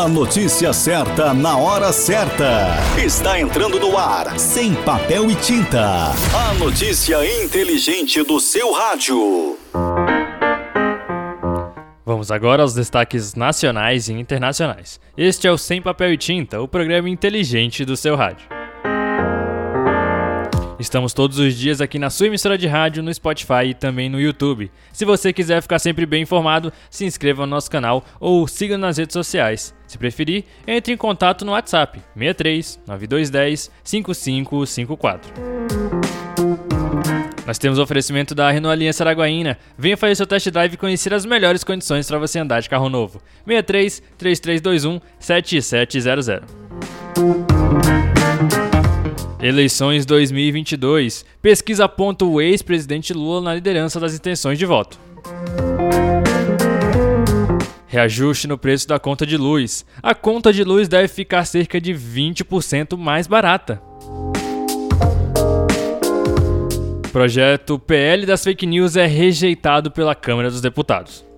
A notícia certa na hora certa. Está entrando no ar, sem papel e tinta. A notícia inteligente do seu rádio. Vamos agora aos destaques nacionais e internacionais. Este é o Sem Papel e Tinta, o programa inteligente do seu rádio. Estamos todos os dias aqui na sua emissora de rádio, no Spotify e também no YouTube. Se você quiser ficar sempre bem informado, se inscreva no nosso canal ou siga nas redes sociais. Se preferir, entre em contato no WhatsApp 63 9210 5554. Nós temos o oferecimento da Renault Aliança Araguaína. Venha fazer seu test drive e conhecer as melhores condições para você andar de carro novo. 63 3321 7700. Eleições 2022. Pesquisa aponta o ex-presidente Lula na liderança das intenções de voto. Reajuste no preço da conta de luz. A conta de luz deve ficar cerca de 20% mais barata. Projeto PL das Fake News é rejeitado pela Câmara dos Deputados.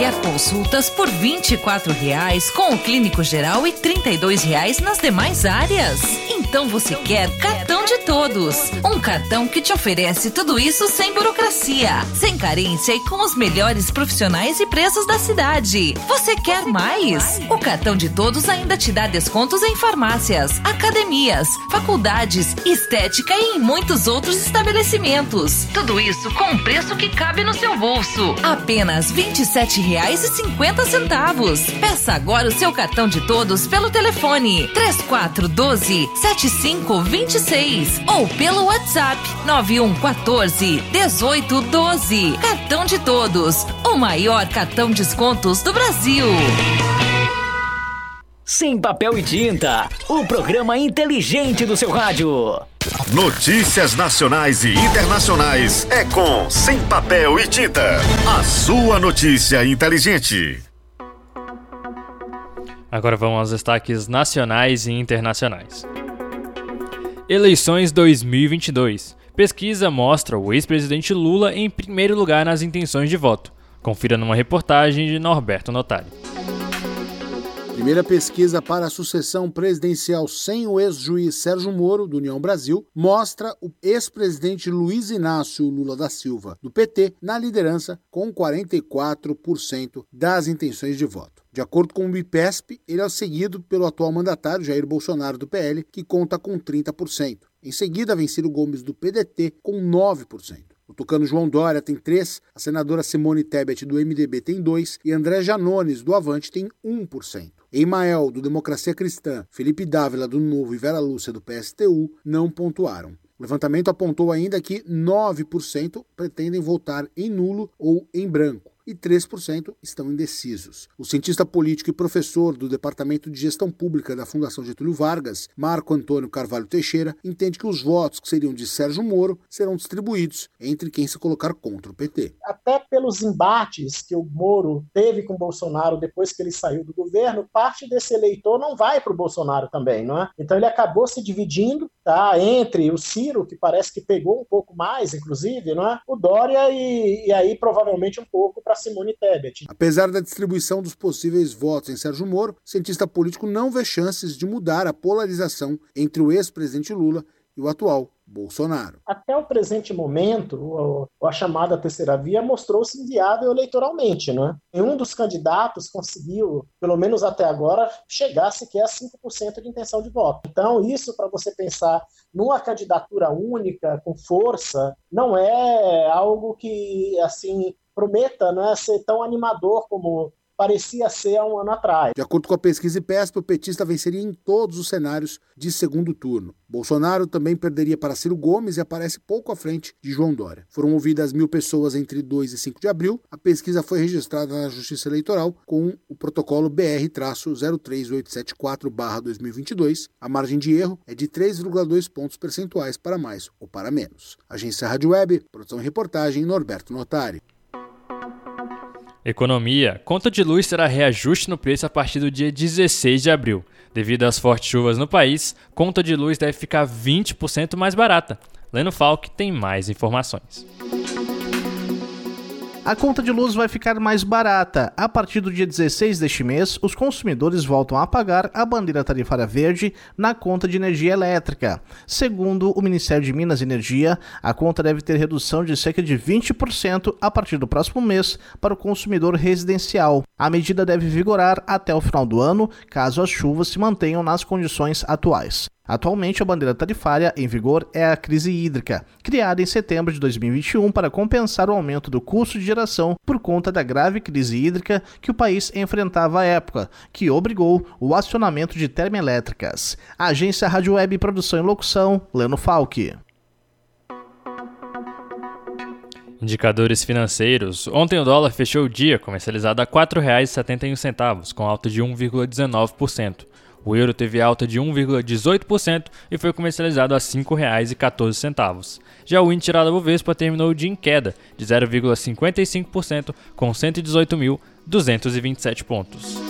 Quer consultas por 24 reais com o clínico geral e 32 reais nas demais áreas? Então você quer cartão de todos. Um cartão que te oferece tudo isso sem burocracia, sem carência e com os melhores profissionais e preços da cidade. Você quer mais? O cartão de todos ainda te dá descontos em farmácias, academias, faculdades, estética e em muitos outros estabelecimentos. Tudo isso com um preço que cabe no seu bolso. Apenas R$ 27 27,50. Peça agora o seu cartão de todos pelo telefone 3412 7526 ou pelo WhatsApp 9114 1812. Cartão de todos, o maior cartão descontos do Brasil. Sem papel e tinta, o programa inteligente do seu rádio. Notícias nacionais e internacionais é com Sem Papel e Tinta. A sua notícia inteligente. Agora vamos aos destaques nacionais e internacionais. Eleições 2022. Pesquisa mostra o ex-presidente Lula em primeiro lugar nas intenções de voto. Confira numa reportagem de Norberto Notari. Primeira pesquisa para a sucessão presidencial sem o ex-juiz Sérgio Moro, do União Brasil, mostra o ex-presidente Luiz Inácio Lula da Silva, do PT, na liderança com 44% das intenções de voto. De acordo com o IPESP, ele é seguido pelo atual mandatário Jair Bolsonaro, do PL, que conta com 30%. Em seguida, vem Ciro Gomes, do PDT, com 9%. O tucano João Dória tem três, a senadora Simone Tebet do MDB tem dois e André Janones do Avante tem 1%. Emael do Democracia Cristã, Felipe Dávila do Novo e Vera Lúcia do PSTU não pontuaram. O levantamento apontou ainda que 9% pretendem votar em nulo ou em branco e 3% estão indecisos. O cientista político e professor do Departamento de Gestão Pública da Fundação Getúlio Vargas, Marco Antônio Carvalho Teixeira, entende que os votos que seriam de Sérgio Moro serão distribuídos entre quem se colocar contra o PT. Até pelos embates que o Moro teve com o Bolsonaro depois que ele saiu do governo, parte desse eleitor não vai para o Bolsonaro também, não é? Então ele acabou se dividindo, tá, entre o Ciro, que parece que pegou um pouco mais, inclusive, não é? O Dória e, e aí provavelmente um pouco para Simone Tebet. Apesar da distribuição dos possíveis votos em Sérgio Moro, o cientista político não vê chances de mudar a polarização entre o ex-presidente Lula e o atual Bolsonaro. Até o presente momento, a chamada terceira via mostrou-se inviável eleitoralmente. Né? Nenhum dos candidatos conseguiu, pelo menos até agora, chegar sequer a 5% de intenção de voto. Então, isso para você pensar numa candidatura única, com força, não é algo que assim prometa né, ser tão animador como parecia ser há um ano atrás. De acordo com a pesquisa IPESP, o petista venceria em todos os cenários de segundo turno. Bolsonaro também perderia para Ciro Gomes e aparece pouco à frente de João Dória. Foram ouvidas mil pessoas entre 2 e 5 de abril. A pesquisa foi registrada na Justiça Eleitoral com o protocolo BR-03874-2022. A margem de erro é de 3,2 pontos percentuais para mais ou para menos. Agência Rádio Web, produção e reportagem Norberto Notari. Economia. Conta de luz terá reajuste no preço a partir do dia 16 de abril. Devido às fortes chuvas no país, conta de luz deve ficar 20% mais barata. Leno Falk tem mais informações. A conta de luz vai ficar mais barata. A partir do dia 16 deste mês, os consumidores voltam a pagar a bandeira tarifária verde na conta de energia elétrica. Segundo o Ministério de Minas e Energia, a conta deve ter redução de cerca de 20% a partir do próximo mês para o consumidor residencial. A medida deve vigorar até o final do ano, caso as chuvas se mantenham nas condições atuais. Atualmente, a bandeira tarifária em vigor é a crise hídrica, criada em setembro de 2021 para compensar o aumento do custo de geração por conta da grave crise hídrica que o país enfrentava à época, que obrigou o acionamento de termoelétricas. Agência Rádio Web Produção e Locução, Leno Falck. Indicadores financeiros. Ontem o dólar fechou o dia comercializado a R$ 4,71, com alta de 1,19%. O euro teve alta de 1,18% e foi comercializado a R$ 5,14. Já o índice da Bovespa terminou o dia em queda de 0,55% com 118.227 pontos.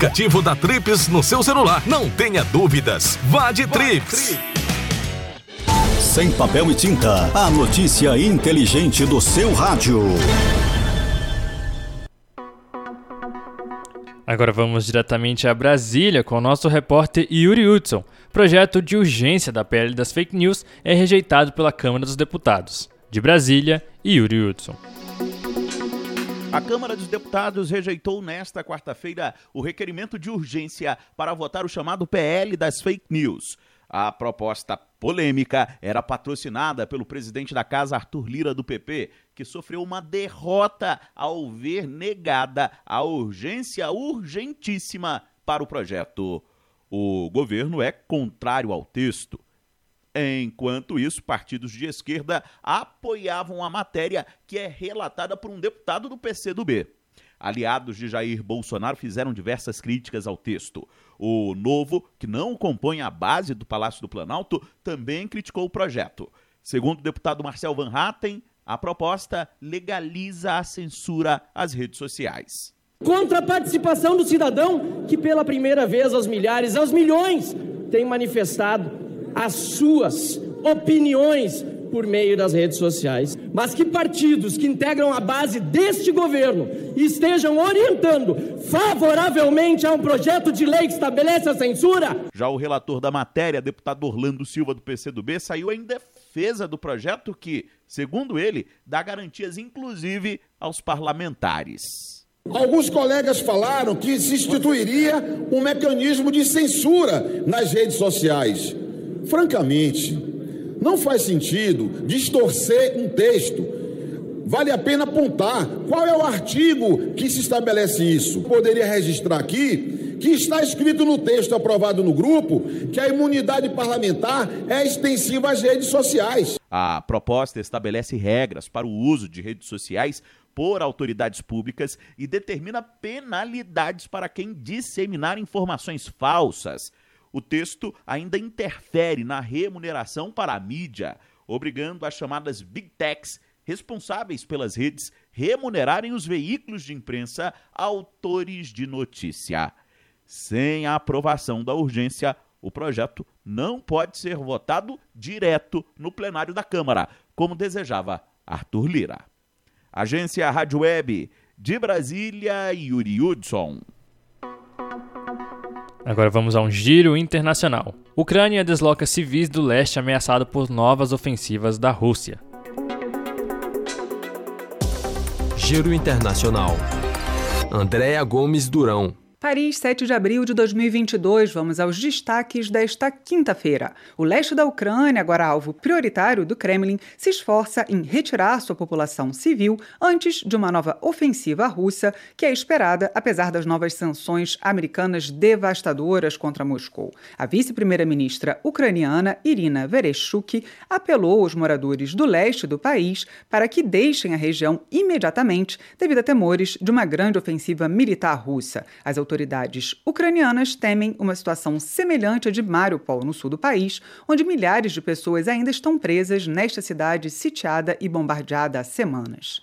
aplicativo da Trips no seu celular. Não tenha dúvidas. Vá de Trips. Sem papel e tinta. A notícia inteligente do seu rádio. Agora vamos diretamente a Brasília com o nosso repórter Yuri Hudson. Projeto de urgência da PL das fake news é rejeitado pela Câmara dos Deputados. De Brasília, Yuri Hudson. A Câmara dos Deputados rejeitou nesta quarta-feira o requerimento de urgência para votar o chamado PL das fake news. A proposta polêmica era patrocinada pelo presidente da casa, Arthur Lira, do PP, que sofreu uma derrota ao ver negada a urgência urgentíssima para o projeto. O governo é contrário ao texto. Enquanto isso, partidos de esquerda apoiavam a matéria que é relatada por um deputado do PCdoB. Aliados de Jair Bolsonaro fizeram diversas críticas ao texto. O Novo, que não compõe a base do Palácio do Planalto, também criticou o projeto. Segundo o deputado Marcel Van Hatten, a proposta legaliza a censura às redes sociais. Contra a participação do cidadão que, pela primeira vez, aos milhares, aos milhões, tem manifestado as suas opiniões por meio das redes sociais. Mas que partidos que integram a base deste governo estejam orientando favoravelmente a um projeto de lei que estabelece a censura? Já o relator da matéria, deputado Orlando Silva do PCdoB, saiu em defesa do projeto que, segundo ele, dá garantias inclusive aos parlamentares. Alguns colegas falaram que se instituiria um mecanismo de censura nas redes sociais. Francamente, não faz sentido distorcer um texto. Vale a pena apontar qual é o artigo que se estabelece isso. Poderia registrar aqui que está escrito no texto aprovado no grupo que a imunidade parlamentar é extensiva às redes sociais. A proposta estabelece regras para o uso de redes sociais por autoridades públicas e determina penalidades para quem disseminar informações falsas o texto ainda interfere na remuneração para a mídia, obrigando as chamadas big techs responsáveis pelas redes remunerarem os veículos de imprensa autores de notícia. Sem a aprovação da urgência, o projeto não pode ser votado direto no plenário da Câmara, como desejava Arthur Lira. Agência Rádio Web de Brasília, Yuri Hudson. Agora vamos a um giro internacional. Ucrânia desloca civis do leste ameaçado por novas ofensivas da Rússia. Giro internacional. Andréa Gomes Durão. Paris, 7 de abril de 2022. Vamos aos destaques desta quinta-feira. O leste da Ucrânia, agora alvo prioritário do Kremlin, se esforça em retirar sua população civil antes de uma nova ofensiva russa, que é esperada apesar das novas sanções americanas devastadoras contra Moscou. A vice-primeira-ministra ucraniana Irina Vereshchuk apelou aos moradores do leste do país para que deixem a região imediatamente devido a temores de uma grande ofensiva militar russa. As autoridades ucranianas temem uma situação semelhante à de Mariupol, no sul do país, onde milhares de pessoas ainda estão presas nesta cidade sitiada e bombardeada há semanas.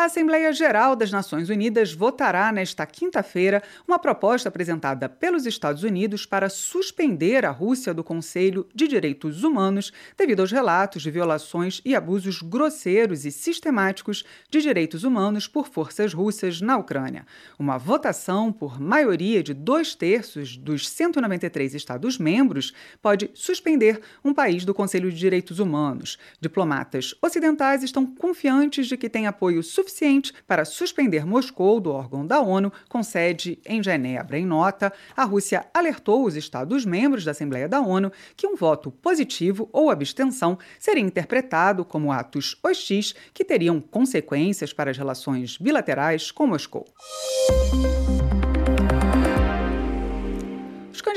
A Assembleia Geral das Nações Unidas votará nesta quinta-feira uma proposta apresentada pelos Estados Unidos para suspender a Rússia do Conselho de Direitos Humanos devido aos relatos de violações e abusos grosseiros e sistemáticos de direitos humanos por forças russas na Ucrânia. Uma votação por maioria de dois terços dos 193 Estados-membros pode suspender um país do Conselho de Direitos Humanos. Diplomatas ocidentais estão confiantes de que tem apoio suficiente suficiente para suspender Moscou do órgão da ONU com sede em Genebra. Em nota, a Rússia alertou os Estados-membros da Assembleia da ONU que um voto positivo ou abstenção seria interpretado como atos hostis que teriam consequências para as relações bilaterais com Moscou.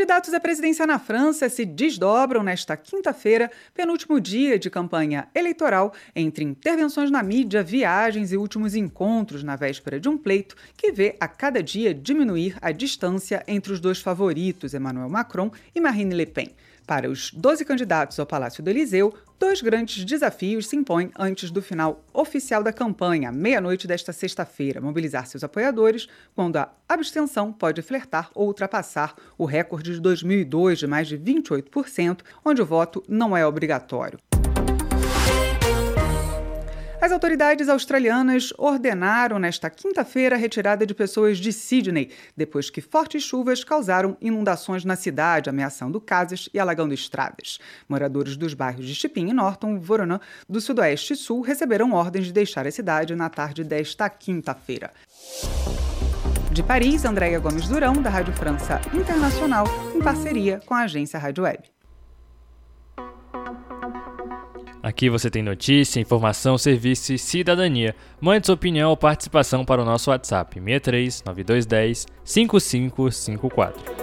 Candidatos à presidência na França se desdobram nesta quinta-feira, penúltimo dia de campanha eleitoral, entre intervenções na mídia, viagens e últimos encontros na véspera de um pleito que vê a cada dia diminuir a distância entre os dois favoritos, Emmanuel Macron e Marine Le Pen. Para os 12 candidatos ao Palácio do Eliseu, dois grandes desafios se impõem antes do final oficial da campanha, meia-noite desta sexta-feira: mobilizar seus apoiadores quando a abstenção pode flertar ou ultrapassar o recorde de 2002 de mais de 28%, onde o voto não é obrigatório. As autoridades australianas ordenaram nesta quinta-feira a retirada de pessoas de Sydney, depois que fortes chuvas causaram inundações na cidade, ameaçando casas e alagando estradas. Moradores dos bairros de Chipin e Norton, Voronã, do Sudoeste e Sul, receberam ordens de deixar a cidade na tarde desta quinta-feira. De Paris, Andréia Gomes Durão, da Rádio França Internacional, em parceria com a agência Rádio Web. Aqui você tem notícia, informação, serviço e cidadania. Mande sua opinião ou participação para o nosso WhatsApp 63 9210 5554.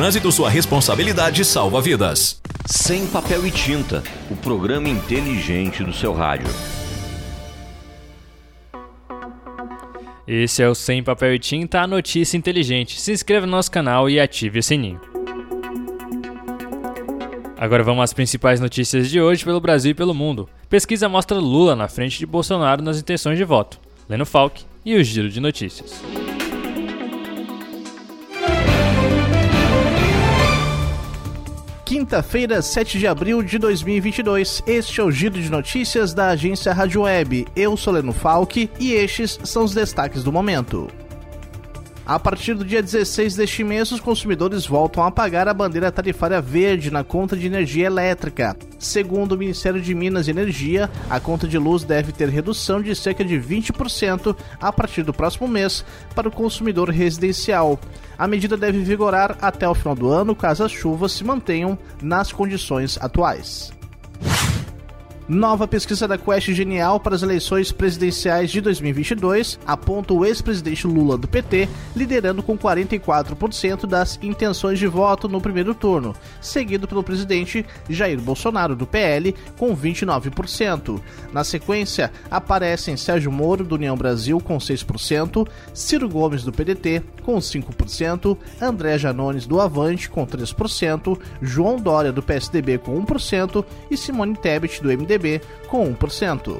trânsito, sua responsabilidade salva vidas. Sem papel e tinta, o programa inteligente do seu rádio. Esse é o Sem Papel e Tinta, a notícia inteligente. Se inscreva no nosso canal e ative o sininho. Agora vamos às principais notícias de hoje pelo Brasil e pelo mundo. Pesquisa mostra Lula na frente de Bolsonaro nas intenções de voto. Leno Falck e o Giro de Notícias. Quinta-feira, 7 de abril de 2022. Este é o giro de notícias da agência Rádio Web. Eu sou Leno Falck e estes são os destaques do momento. A partir do dia 16 deste mês, os consumidores voltam a pagar a bandeira tarifária verde na conta de energia elétrica. Segundo o Ministério de Minas e Energia, a conta de luz deve ter redução de cerca de 20% a partir do próximo mês para o consumidor residencial. A medida deve vigorar até o final do ano, caso as chuvas se mantenham nas condições atuais. Nova pesquisa da Quest Genial para as eleições presidenciais de 2022 aponta o ex-presidente Lula do PT liderando com 44% das intenções de voto no primeiro turno, seguido pelo presidente Jair Bolsonaro do PL com 29%. Na sequência, aparecem Sérgio Moro do União Brasil com 6%, Ciro Gomes do PDT com 5%, André Janones do Avante com 3%, João Dória do PSDB com 1% e Simone Tebet do MDB com 1%.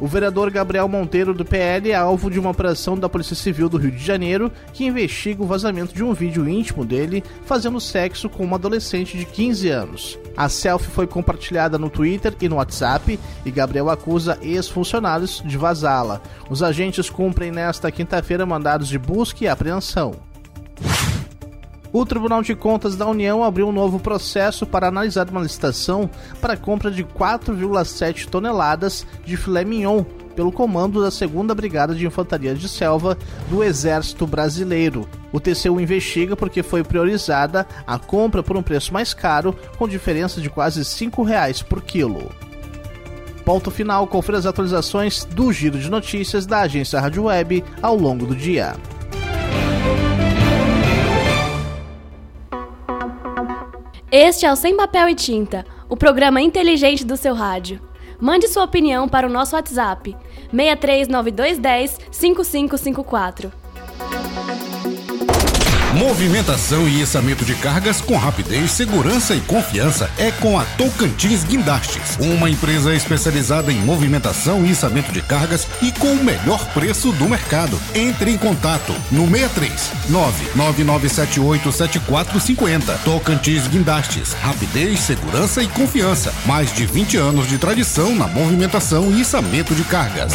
O vereador Gabriel Monteiro, do PL, é alvo de uma operação da Polícia Civil do Rio de Janeiro que investiga o vazamento de um vídeo íntimo dele fazendo sexo com uma adolescente de 15 anos. A selfie foi compartilhada no Twitter e no WhatsApp e Gabriel acusa ex-funcionários de vazá-la. Os agentes cumprem nesta quinta-feira mandados de busca e apreensão. O Tribunal de Contas da União abriu um novo processo para analisar uma licitação para compra de 4,7 toneladas de filé mignon pelo comando da 2 Brigada de Infantaria de Selva do Exército Brasileiro. O TCU investiga porque foi priorizada a compra por um preço mais caro, com diferença de quase R$ 5,00 por quilo. Ponto final, confira as atualizações do Giro de Notícias da agência Rádio Web ao longo do dia. Este é o Sem Papel e Tinta, o programa inteligente do seu rádio. Mande sua opinião para o nosso WhatsApp 639210 5554. Movimentação e içamento de cargas com rapidez, segurança e confiança é com a Tocantins Guindastes, uma empresa especializada em movimentação e içamento de cargas e com o melhor preço do mercado. Entre em contato no 63 999787450. Tocantins Guindastes, rapidez, segurança e confiança. Mais de 20 anos de tradição na movimentação e içamento de cargas.